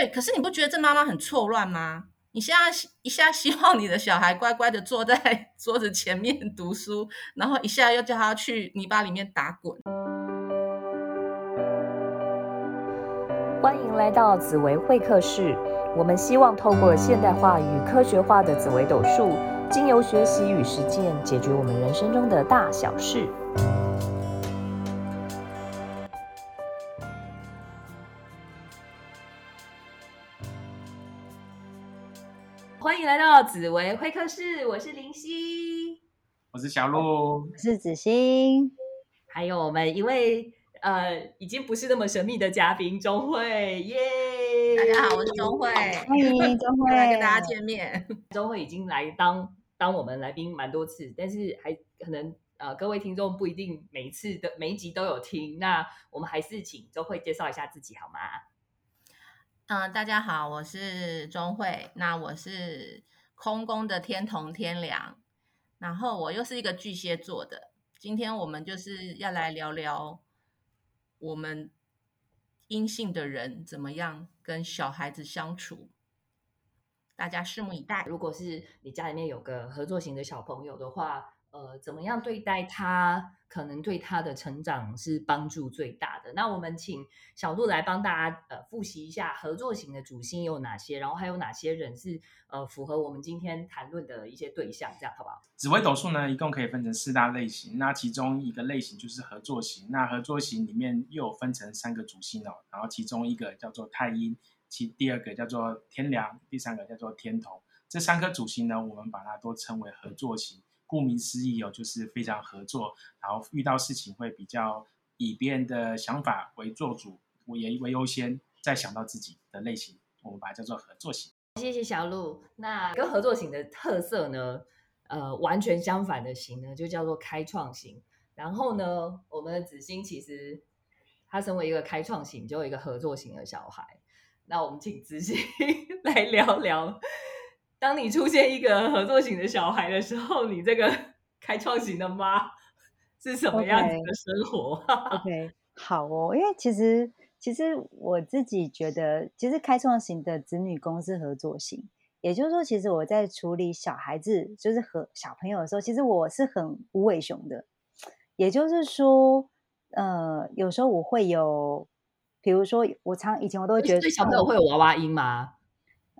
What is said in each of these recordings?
对，可是你不觉得这妈妈很错乱吗？你现在一下希望你的小孩乖乖的坐在 桌子前面读书，然后一下又叫他去泥巴里面打滚。欢迎来到紫薇会客室，我们希望透过现代化与科学化的紫薇斗数，经由学习与实践，解决我们人生中的大小事。迎来到紫薇会客室，我是林夕，我是小鹿，我是子欣，还有我们一位呃已经不是那么神秘的嘉宾钟慧，耶！大家好，我是钟慧，欢迎钟慧来跟大家见面。钟慧已经来当当我们来宾蛮多次，但是还可能呃各位听众不一定每一次的每一集都有听，那我们还是请钟慧介绍一下自己好吗？嗯，大家好，我是钟慧。那我是空宫的天同天梁，然后我又是一个巨蟹座的。今天我们就是要来聊聊我们阴性的人怎么样跟小孩子相处，大家拭目以待。如果是你家里面有个合作型的小朋友的话，呃，怎么样对待他，可能对他的成长是帮助最大的。那我们请小杜来帮大家呃复习一下合作型的主星有哪些，然后还有哪些人是呃符合我们今天谈论的一些对象，这样好不好？紫微斗数呢，一共可以分成四大类型，那其中一个类型就是合作型。那合作型里面又分成三个主星哦，然后其中一个叫做太阴，其第二个叫做天梁，第三个叫做天同。这三颗主星呢，我们把它都称为合作型。顾名思义哦，就是非常合作，然后遇到事情会比较以别人的想法为做主，我也为优先，再想到自己的类型，我们把它叫做合作型。谢谢小鹿。那跟合作型的特色呢，呃，完全相反的型呢，就叫做开创型。然后呢，我们的子欣其实他身为一个开创型，就有一个合作型的小孩。那我们请子欣 来聊聊。当你出现一个合作型的小孩的时候，你这个 开创型的妈是什么样子的生活？OK，好哦，因为其实其实我自己觉得，其实开创型的子女公是合作型，也就是说，其实我在处理小孩子，就是和小朋友的时候，其实我是很无尾熊的。也就是说，呃，有时候我会有，比如说，我常以前我都会觉得，小朋友会有娃娃音吗？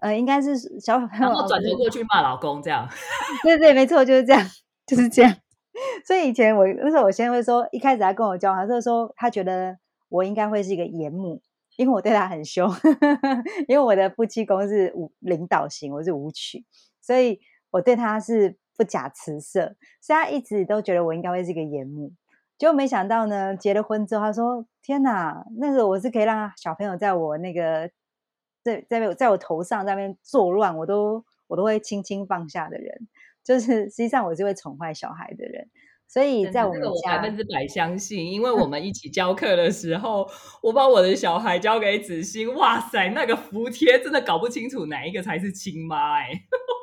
呃，应该是小朋友，然后转头过去骂老公这样。对对，没错，就是这样，就是这样。所以以前我那时候，我先会说，一开始他跟我交往，就是说他觉得我应该会是一个严母，因为我对他很凶，因为我的夫妻宫是舞领导型，我是舞曲，所以我对他是不假辞色，所以他一直都觉得我应该会是一个严母。结果没想到呢，结了婚之后，他说：“天哪，那个我是可以让小朋友在我那个。”在在在我头上在那边作乱，我都我都会轻轻放下的人，就是实际上我是会宠坏小孩的人，所以在我们家百分之百相信，因为我 们一起教课的时候，我把我的小孩交给子欣，哇塞，那个服帖真的搞不清楚哪一个才是亲妈哎，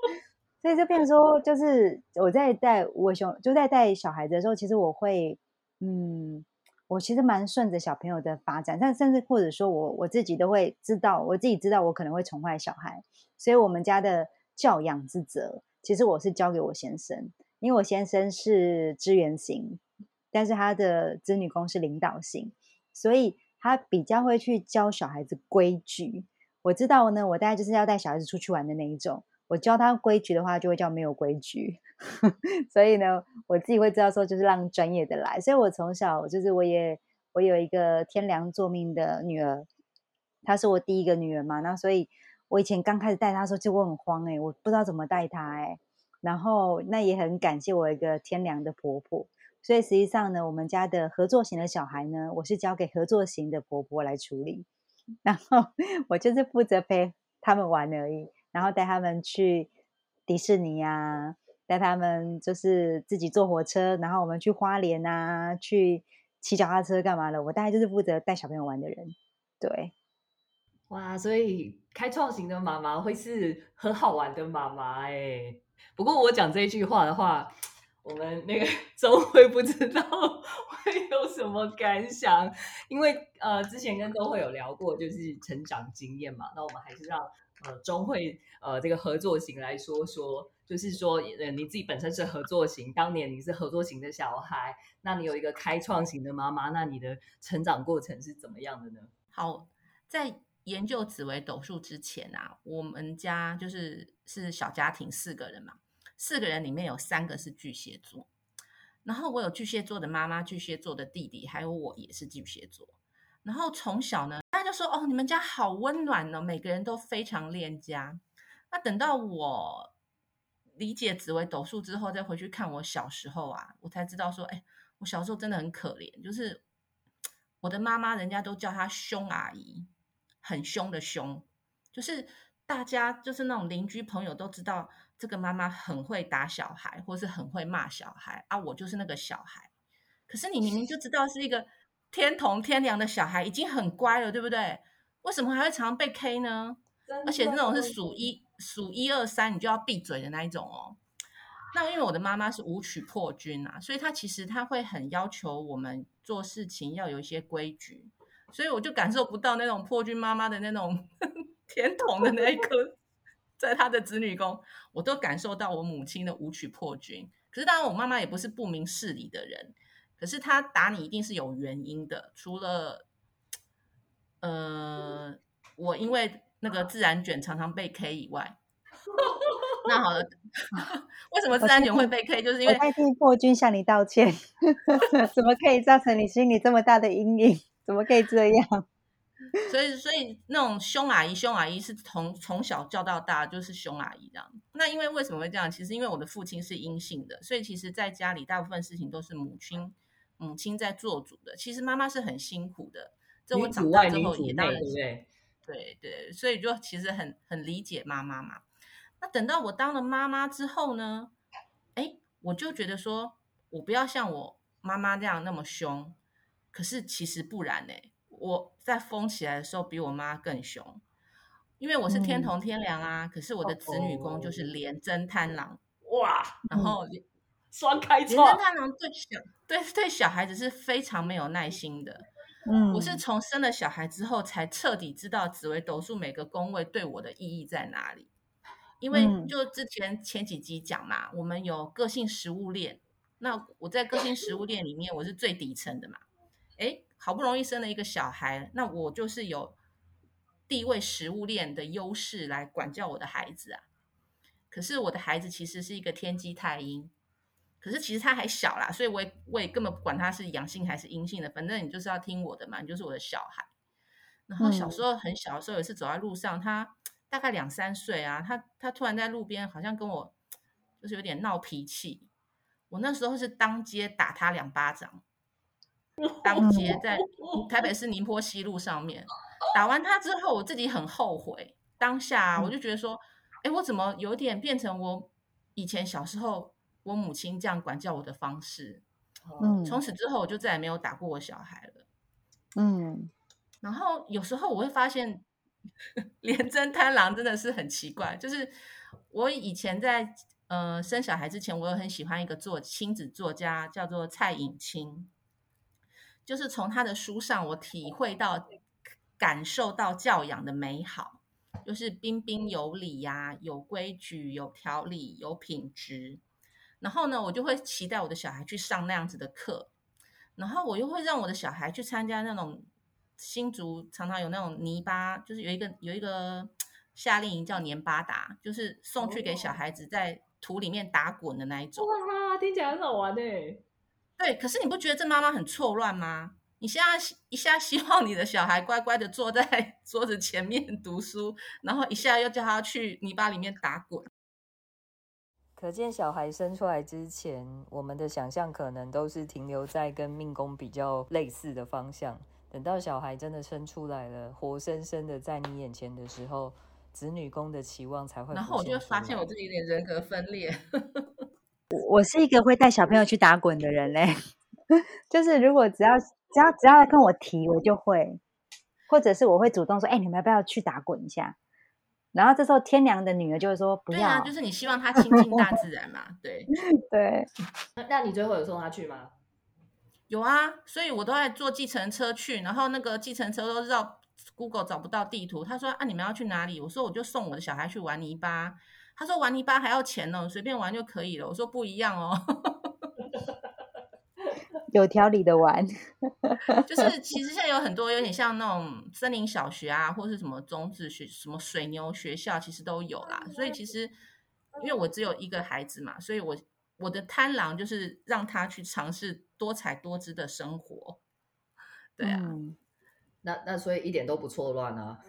所以就变成说，就是我在带我熊就在带小孩的时候，其实我会嗯。我其实蛮顺着小朋友的发展，但甚至或者说我我自己都会知道，我自己知道我可能会宠坏小孩，所以我们家的教养之责，其实我是交给我先生，因为我先生是支援型，但是他的子女宫是领导型，所以他比较会去教小孩子规矩。我知道呢，我大概就是要带小孩子出去玩的那一种。我教他规矩的话，就会叫没有规矩。所以呢，我自己会知道说，就是让专业的来。所以我从小就是，我也我有一个天良作命的女儿，她是我第一个女儿嘛。那所以，我以前刚开始带她的时候，就我很慌哎，我不知道怎么带她哎。然后那也很感谢我一个天良的婆婆。所以实际上呢，我们家的合作型的小孩呢，我是交给合作型的婆婆来处理，然后我就是负责陪他们玩而已。然后带他们去迪士尼呀，带他们就是自己坐火车，然后我们去花莲啊，去骑脚踏车干嘛的？我大概就是负责带小朋友玩的人。对，哇，所以开创型的妈妈会是很好玩的妈妈哎。不过我讲这句话的话，我们那个 周慧不知道 会有什么感想，因为呃之前跟周慧有聊过，就是成长经验嘛。那我们还是让呃中会呃这个合作型来说说，就是说呃你自己本身是合作型，当年你是合作型的小孩，那你有一个开创型的妈妈，那你的成长过程是怎么样的呢？好，在研究紫微斗数之前啊，我们家就是是小家庭四个人嘛。四个人里面有三个是巨蟹座，然后我有巨蟹座的妈妈、巨蟹座的弟弟，还有我也是巨蟹座。然后从小呢，大家就说：“哦，你们家好温暖哦，每个人都非常恋家。”那等到我理解紫薇斗数之后，再回去看我小时候啊，我才知道说：“哎，我小时候真的很可怜，就是我的妈妈，人家都叫她凶阿姨，很凶的凶，就是大家就是那种邻居朋友都知道。”这个妈妈很会打小孩，或是很会骂小孩啊！我就是那个小孩。可是你明明就知道是一个天童天良的小孩，已经很乖了，对不对？为什么还会常常被 K 呢？而且那种是数一数一二三，你就要闭嘴的那一种哦。那因为我的妈妈是武曲破军啊，所以她其实她会很要求我们做事情要有一些规矩，所以我就感受不到那种破军妈妈的那种 天同的那一颗。在她的子女宫，我都感受到我母亲的舞曲破军。可是当然，我妈妈也不是不明事理的人。可是他打你一定是有原因的，除了呃，我因为那个自然卷常常被 K 以外，那好了，为什么自然卷会被 K？就是因为代替破军向你道歉，怎么可以造成你心里这么大的阴影？怎么可以这样？所以，所以那种凶阿姨，凶阿姨是从从小叫到大就是凶阿姨这样。那因为为什么会这样？其实因为我的父亲是阴性的，所以其实在家里大部分事情都是母亲母亲在做主的。其实妈妈是很辛苦的。这我长大之后也当然对对对，所以就其实很很理解妈妈嘛。那等到我当了妈妈之后呢？哎，我就觉得说我不要像我妈妈这样那么凶。可是其实不然呢。我在疯起来的时候比我妈更凶，因为我是天同天良啊。可是我的子女宫就是廉贞贪狼哇，然后双开廉贞贪狼对小对对小孩子是非常没有耐心的。嗯，我是从生了小孩之后才彻底知道紫微斗数每个宫位对我的意义在哪里。因为就之前前几集讲嘛，我们有个性食物链，那我在个性食物链里面我是最底层的嘛，哎。好不容易生了一个小孩，那我就是有地位食物链的优势来管教我的孩子啊。可是我的孩子其实是一个天机太阴，可是其实他还小啦，所以我也我也根本不管他是阳性还是阴性的，反正你就是要听我的嘛，你就是我的小孩。然后小时候很小的时候，有一次走在路上，他大概两三岁啊，他他突然在路边好像跟我就是有点闹脾气，我那时候是当街打他两巴掌。当街在台北市宁波西路上面打完他之后，我自己很后悔。当下我就觉得说，哎，我怎么有点变成我以前小时候我母亲这样管教我的方式？嗯，从此之后我就再也没有打过我小孩了。嗯，然后有时候我会发现，连真贪狼真的是很奇怪。就是我以前在呃生小孩之前，我有很喜欢一个作亲子作家，叫做蔡颖清。就是从他的书上，我体会到、感受到教养的美好，就是彬彬有礼呀，有规矩、有条理、有品质。然后呢，我就会期待我的小孩去上那样子的课，然后我又会让我的小孩去参加那种新竹常常有那种泥巴，就是有一个有一个夏令营叫年巴达，就是送去给小孩子在土里面打滚的那一种。哇，听起来很好玩呢。对，可是你不觉得这妈妈很错乱吗？你现在一下希望你的小孩乖乖的坐在 桌子前面读书，然后一下又叫他去泥巴里面打滚。可见小孩生出来之前，我们的想象可能都是停留在跟命宫比较类似的方向。等到小孩真的生出来了，活生生的在你眼前的时候，子女宫的期望才会。然后我就发现我自己有点人格分裂。我是一个会带小朋友去打滚的人嘞，就是如果只要只要只要跟我提，我就会，或者是我会主动说，哎，你们要不要去打滚一下？然后这时候天良的女儿就会说不要，对啊，就是你希望他亲近大自然嘛，对。对，那那你最后有送他去吗？有啊，所以我都在坐计程车去，然后那个计程车都绕 Google 找不到地图。他说啊，你们要去哪里？我说我就送我的小孩去玩泥巴。他说玩泥巴还要钱呢，随便玩就可以了。我说不一样哦，有条理的玩。就是其实现在有很多有点像那种森林小学啊，或是什么种子学、什么水牛学校，其实都有啦。所以其实因为我只有一个孩子嘛，所以我我的贪狼就是让他去尝试多彩多姿的生活。对啊，嗯那那所以一点都不错乱啊。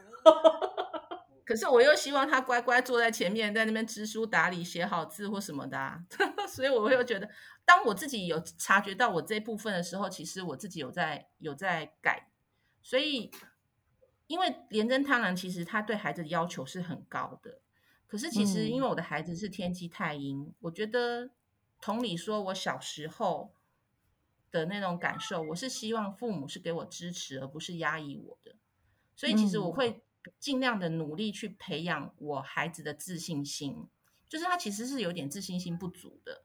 可是我又希望他乖乖坐在前面，在那边知书达理、写好字或什么的、啊，所以我又觉得，当我自己有察觉到我这部分的时候，其实我自己有在有在改。所以，因为廉贞贪婪，其实他对孩子的要求是很高的。可是，其实嗯因为我的孩子是天机太阴，我觉得同理说，我小时候的那种感受，我是希望父母是给我支持，而不是压抑我的。所以，其实我嗯会尽量的努力去培养我孩子的自信心，就是他其实是有点自信心不足的。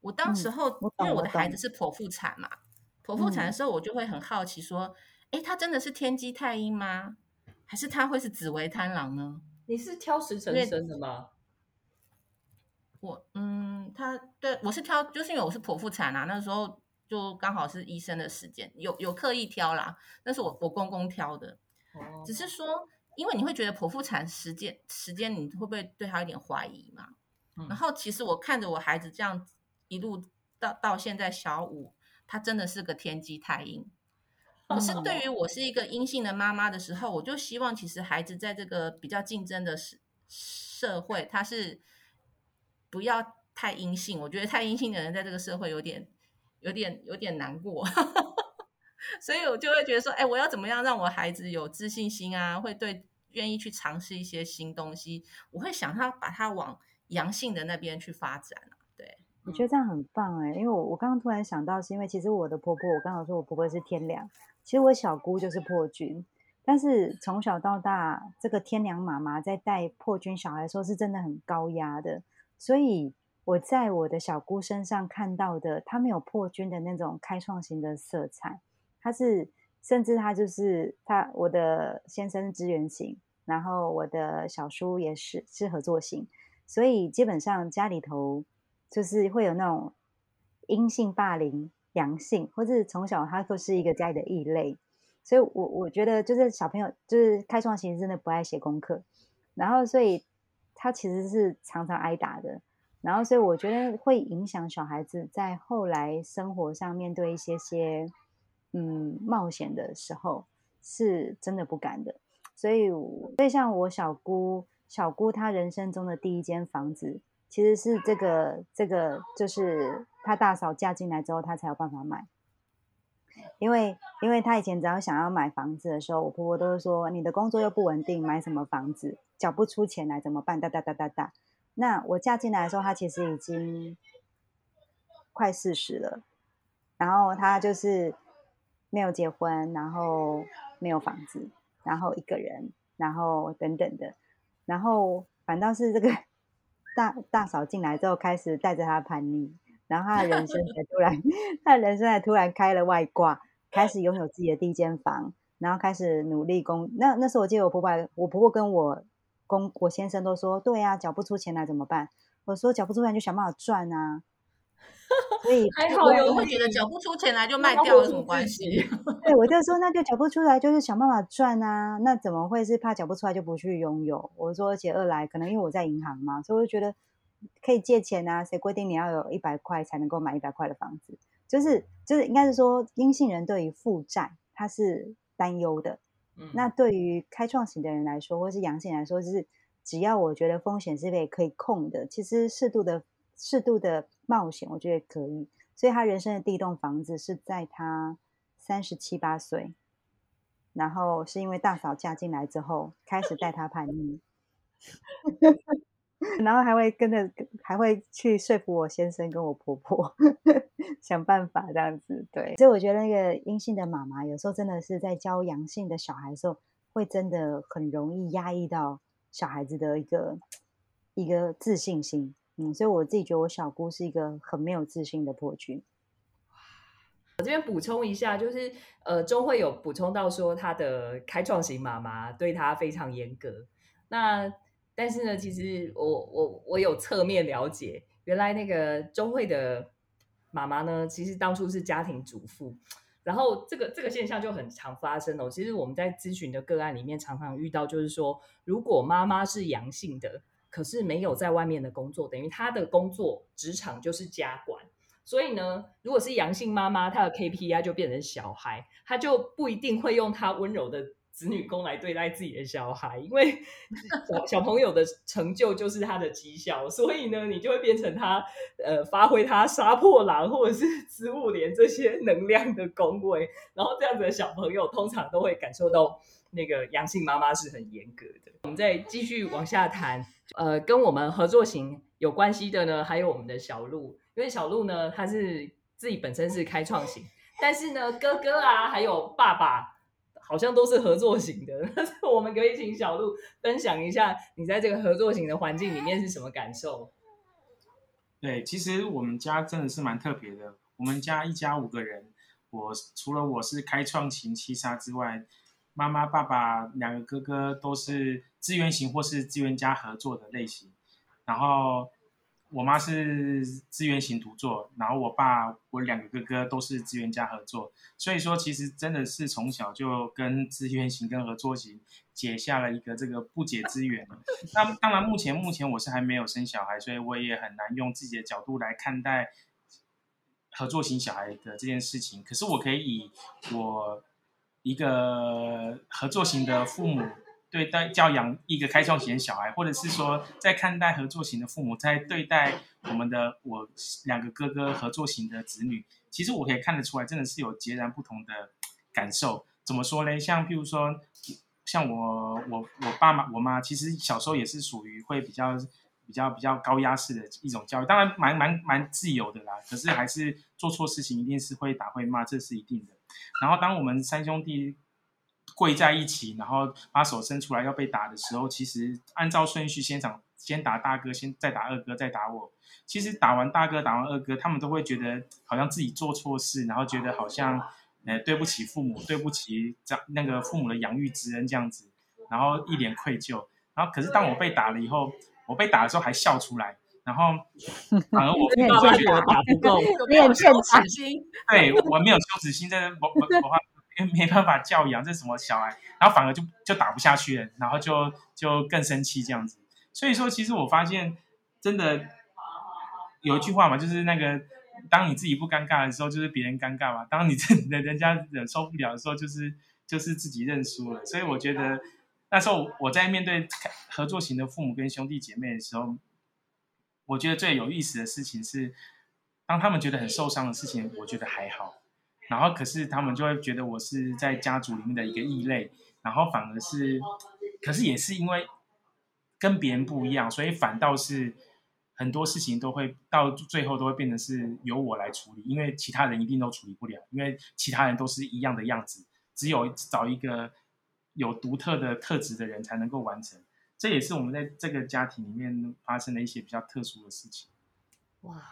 我当时嗯候，我因为我的孩子是剖腹产嘛，剖腹产的嗯时候，我就会很好奇说，诶，他真的是天机太阴吗？还是他会是紫薇贪狼呢？你是挑时辰生的吗？我嗯，他对我是挑，就是因为我是剖腹产啊，那时候就刚好是医生的时间，有有刻意挑啦，那是我我公公挑的，哦只是说，因为你会觉得剖腹产时间时间，你会不会对他有点怀疑嘛？嗯然后其实我看着我孩子这样一路到到现在小五，他真的是个天机太阴。可是对于我是一个阴性的妈妈的时候，我就希望其实孩子在这个比较竞争的社社会，他是不要太阴性。我觉得太阴性的人在这个社会有点、有点、有点难过，所以我就会觉得说，哎，我要怎么样让我孩子有自信心啊？会对愿意去尝试一些新东西，我会想他把他往阳性的那边去发展啊。对，我觉得这样很棒哎，因为我我刚刚突然想到，是因为其实我的婆婆，我刚好说我婆婆是天良，其实我小姑就是破军，但是从小到大，这个天良妈妈在带破军小孩的时候是真的很高压的，所以我在我的小姑身上看到的，她没有破军的那种开创型的色彩，他是甚至他就是他我的先生是支援型，然后我的小叔也是是合作型，所以基本上家里头就是会有那种阴性霸凌、阳性，或是从小他就是一个家里的异类。所以我我觉得就是小朋友就是开创型真的不爱写功课，然后所以他其实是常常挨打的。然后所以我觉得会影响小孩子在后来生活上面对一些些嗯冒险的时候，是真的不敢的。所以，所以像我小姑，小姑她人生中的第一间房子，其实是这个这个，就是她大嫂嫁进来之后，她才有办法买。因为，因为她以前只要想要买房子的时候，我婆婆都是说：“你的工作又不稳定，买什么房子？缴不出钱来怎么办？”哒哒哒哒哒。那我嫁进来的时候，她其实已经快四十了，然后她就是没有结婚，然后没有房子，然后一个人，然后等等的，然后反倒是这个大大嫂进来之后，开始带着她叛逆，然后她的人生才突然，她的人生才突然开了外挂，开始拥有自己的第一间房，然后开始努力工。那那时候我记得我婆婆，我婆婆跟我公我先生都说，对呀、缴不出钱来怎么办？我说缴不出钱就想办法赚啊。所以还好有我会觉得缴不出钱来就卖掉有什么关系？对，我就说那就缴不出来，就是想办法赚啊。那怎么会是怕缴不出来就不去拥有？我说，而且二来可能因为我在银行嘛，所以我就觉得可以借钱啊。谁规定你要有一百块才能够买一百块的房子？就是就是应该是说，阴性人对于负债他是担忧的。嗯那对于开创型的人来说，或是阳性来说，就是只要我觉得风险是被可以控的，其实适度的适度的冒险，我觉得可以。所以他人生的第一栋房子是在他三十七八岁，然后是因为大嫂嫁进来之后，开始带他叛逆，然后还会跟着，还会去说服我先生跟我婆婆 想办法这样子。对，所以我觉得那个阴性的妈妈有时候真的是在教阳性的小孩的时候，会真的很容易压抑到小孩子的一个一个自信心。嗯，所以我自己觉得我小姑是一个很没有自信的破军。我这边补充一下，就是呃，钟慧有补充到说，她的开创型妈妈对她非常严格。那但是呢，其实我我我有侧面了解，原来那个钟慧的妈妈呢，其实当初是家庭主妇。然后这个这个现象就很常发生哦。其实我们在咨询的个案里面，常常遇到就是说，如果妈妈是阳性的，可是没有在外面的工作，等于他的工作职场就是家管。所以呢，如果是阳性妈妈，她的 KPI 就变成小孩，她就不一定会用她温柔的子女宫来对待自己的小孩，因为 小小朋友的成就就是他的绩效，所以呢，你就会变成他呃发挥他杀破狼或者是植物连这些能量的宫位，然后这样子的小朋友通常都会感受到那个阳性妈妈是很严格的。我们再继续往下谈，呃，跟我们合作型有关系的呢，还有我们的小鹿。因为小鹿呢，他是自己本身是开创型，但是呢，哥哥啊，还有爸爸好像都是合作型的。我们可以请小鹿分享一下，你在这个合作型的环境里面是什么感受？对，其实我们家真的是蛮特别的。我们家一家五个人，我除了我是开创型七杀之外，妈妈、爸爸两个哥哥都是资源型或是资源家合作的类型，然后。我妈是资源型独作，然后我爸我两个哥哥都是资源家合作，所以说其实真的是从小就跟资源型跟合作型结下了一个这个不解之缘。那当然目前目前我是还没有生小孩，所以我也很难用自己的角度来看待合作型小孩的这件事情。可是我可以以我一个合作型的父母。对待教养一个开创型的小孩，或者是说在看待合作型的父母，在对待我们的我两个哥哥合作型的子女，其实我可以看得出来，真的是有截然不同的感受。怎么说呢？像譬如说，像我我我爸妈我妈，其实小时候也是属于会比较比较比较高压式的一种教育，当然蛮蛮蛮自由的啦。可是还是做错事情一定是会打会骂，这是一定的。然后当我们三兄弟。跪在一起，然后把手伸出来要被打的时候，其实按照顺序先打，先打大哥，先再打二哥，再打我。其实打完大哥，打完二哥，他们都会觉得好像自己做错事，然后觉得好像，呃，对不起父母，对不起这那个父母的养育之恩这样子，然后一脸愧疚。然后可是当我被打了以后，我被打的时候还笑出来，然后 反而我就觉得打不够，没有羞耻心，对我没有羞耻心，真的我我我。因为没办法教养这什么小孩，然后反而就就打不下去了，然后就就更生气这样子。所以说，其实我发现真的有一句话嘛，就是那个当你自己不尴尬的时候，就是别人尴尬嘛；当你人人家忍受不了的时候，就是就是自己认输了。所以我觉得那时候我在面对合作型的父母跟兄弟姐妹的时候，我觉得最有意思的事情是，当他们觉得很受伤的事情，我觉得还好。然后，可是他们就会觉得我是在家族里面的一个异类，然后反而是，可是也是因为跟别人不一样，所以反倒是很多事情都会到最后都会变成是由我来处理，因为其他人一定都处理不了，因为其他人都是一样的样子，只有找一个有独特的特质的人才能够完成。这也是我们在这个家庭里面发生的一些比较特殊的事情。哇，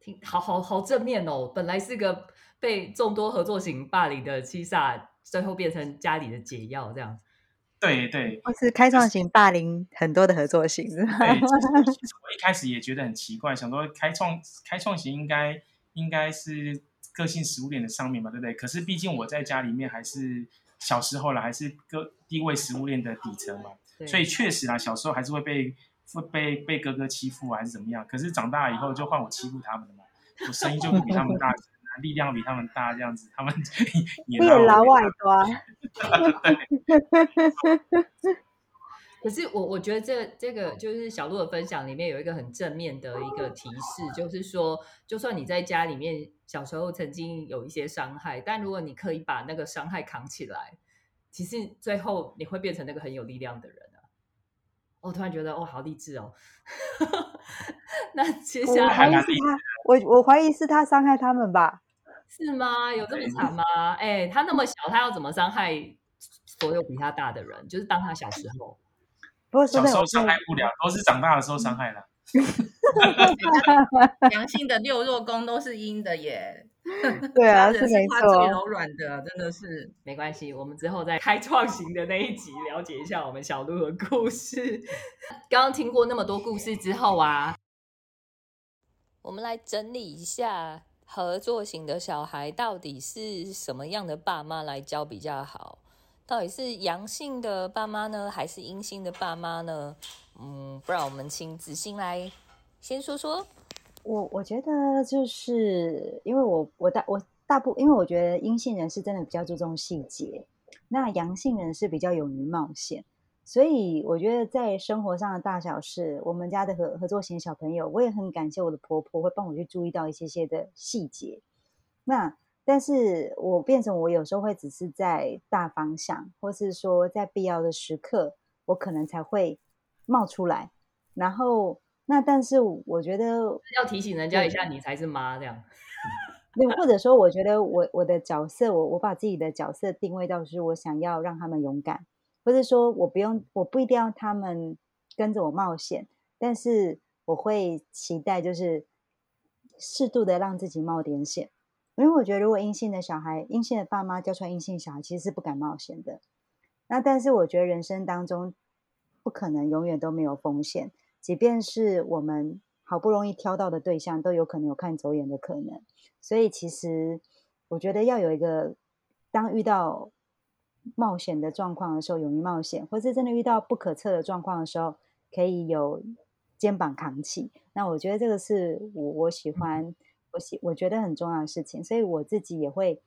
挺好好好正面哦，本来是个。被众多合作型霸凌的七煞，最后变成家里的解药，这样子。对对，或是开创型霸凌很多的合作型。对，其实我一开始也觉得很奇怪，想说开创开创型应该应该是个性食物链的上面嘛，对不对？可是毕竟我在家里面还是小时候了，还是个地位食物链的底层嘛，所以确实啊，小时候还是会被会被被哥哥欺负还是怎么样。可是长大以后就换我欺负他们了嘛，我声音就比他们大。力量比他们大，这样子，他们 也拉外端。可是我我觉得这这个就是小鹿的分享里面有一个很正面的一个提示，就是说，就算你在家里面小时候曾经有一些伤害，但如果你可以把那个伤害扛起来，其实最后你会变成那个很有力量的人啊！我突然觉得，哦，好励志哦。那接下来，我我怀疑是他伤害他们吧。是吗？有这么惨吗？哎，他那么小，他要怎么伤害所有比他大的人？就是当他小时候，不过说真的我小时候伤害不了，都是长大的时候伤害了。良性的六弱宫都是阴的耶，对啊，是是没错。柔软的，真的是。没关系，我们之后在开创型的那一集了解一下我们小鹿的故事。刚刚听过那么多故事之后啊，我们来整理一下合作型的小孩到底是什么样的爸妈来教比较好？到底是阳性的爸妈呢，还是阴性的爸妈呢？嗯，不然我们请子欣来先说说。我我觉得就是因为我我大我大部因为我觉得阴性人是真的比较注重细节，那阳性人是比较勇于冒险，所以我觉得在生活上的大小事，我们家的合合作型小朋友，我也很感谢我的婆婆会帮我去注意到一些些的细节。那但是我变成我有时候会只是在大方向，或是说在必要的时刻，我可能才会冒出来，然后。那但是我觉得要提醒人家一下，你才是妈这样。那或者说，我觉得我我的角色，我我把自己的角色定位到是我想要让他们勇敢，或者说我不用，我不一定要他们跟着我冒险，但是我会期待就是适度的让自己冒点险，因为我觉得如果阴性的小孩，阴性的爸妈教出来阴性小孩，其实是不敢冒险的。那但是我觉得人生当中不可能永远都没有风险。即便是我们好不容易挑到的对象，都有可能有看走眼的可能。所以，其实我觉得要有一个，当遇到冒险的状况的时候，勇于冒险，或是真的遇到不可测的状况的时候，可以有肩膀扛起。那我觉得这个是我我喜欢，我喜我觉得很重要的事情。所以我自己也会，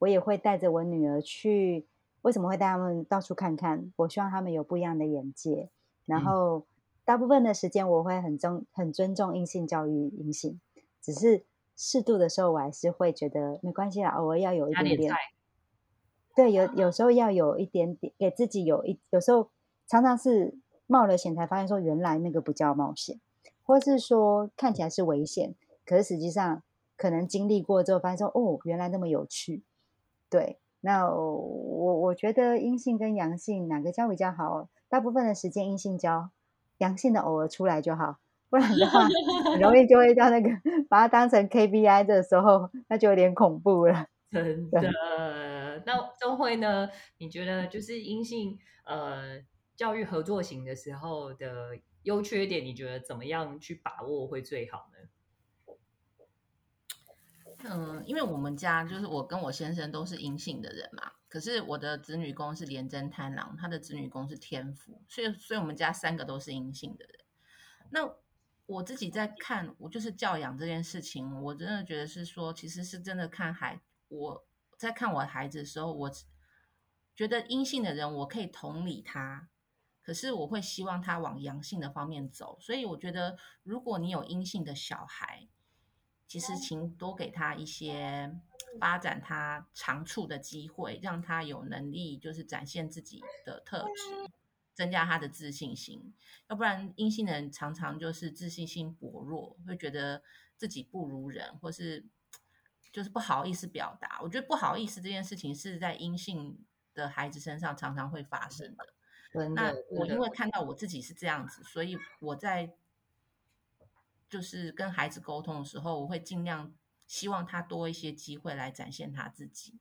我也会带着我女儿去。为什么会带他们到处看看？我希望他们有不一样的眼界，然后。大部分的时间我会很尊很尊重阴性教育阴性，只是适度的时候我还是会觉得没关系啦，偶尔要有一点点。对，有有时候要有一点点给自己有一，有时候常常是冒了险才发现说原来那个不叫冒险，或是说看起来是危险，可是实际上可能经历过之后发现说哦原来那么有趣。对，那我我觉得阴性跟阳性哪个教比较好？大部分的时间阴性教。阳性的偶尔出来就好，不然的话 很容易就会到那个把它当成 KPI 的时候，那就有点恐怖了。真的。那周慧呢？你觉得就是阴性呃教育合作型的时候的优缺点，你觉得怎么样去把握会最好呢？嗯，因为我们家就是我跟我先生都是阴性的人嘛。可是我的子女宫是廉贞贪狼，他的子女宫是天府，所以所以我们家三个都是阴性的人。那我自己在看，我就是教养这件事情，我真的觉得是说，其实是真的看孩。我在看我孩子的时候，我觉得阴性的人我可以同理他，可是我会希望他往阳性的方面走。所以我觉得，如果你有阴性的小孩，其实请多给他一些。发展他长处的机会，让他有能力就是展现自己的特质，增加他的自信心。要不然阴性的人常常就是自信心薄弱，会觉得自己不如人，或是就是不好意思表达。我觉得不好意思这件事情是在阴性的孩子身上常常会发生的。那我因为看到我自己是这样子，所以我在就是跟孩子沟通的时候，我会尽量。希望他多一些机会来展现他自己，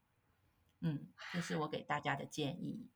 嗯，这是我给大家的建议。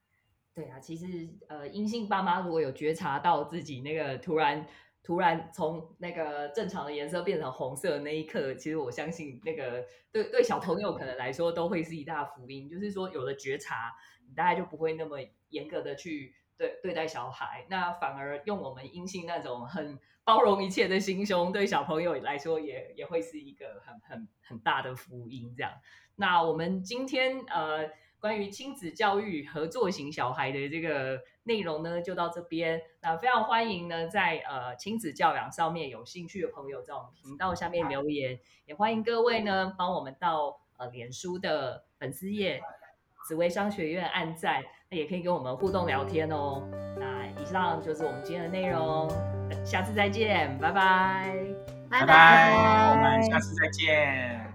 对啊，其实呃，阴性爸妈如果有觉察到自己那个突然突然从那个正常的颜色变成红色的那一刻，其实我相信那个对对小朋友可能来说都会是一大福音。就是说有了觉察，大概就不会那么严格的去对对待小孩，那反而用我们阴性那种很。包容一切的心胸，对小朋友来说也也会是一个很很很大的福音。这样，那我们今天呃关于亲子教育合作型小孩的这个内容呢，就到这边。那非常欢迎呢，在呃亲子教养上面有兴趣的朋友，在我们频道下面留言。也欢迎各位呢，帮我们到呃脸书的粉丝页紫薇商学院按赞，也可以跟我们互动聊天哦。那以上就是我们今天的内容。下次再见，拜拜，拜拜，我们下次再见。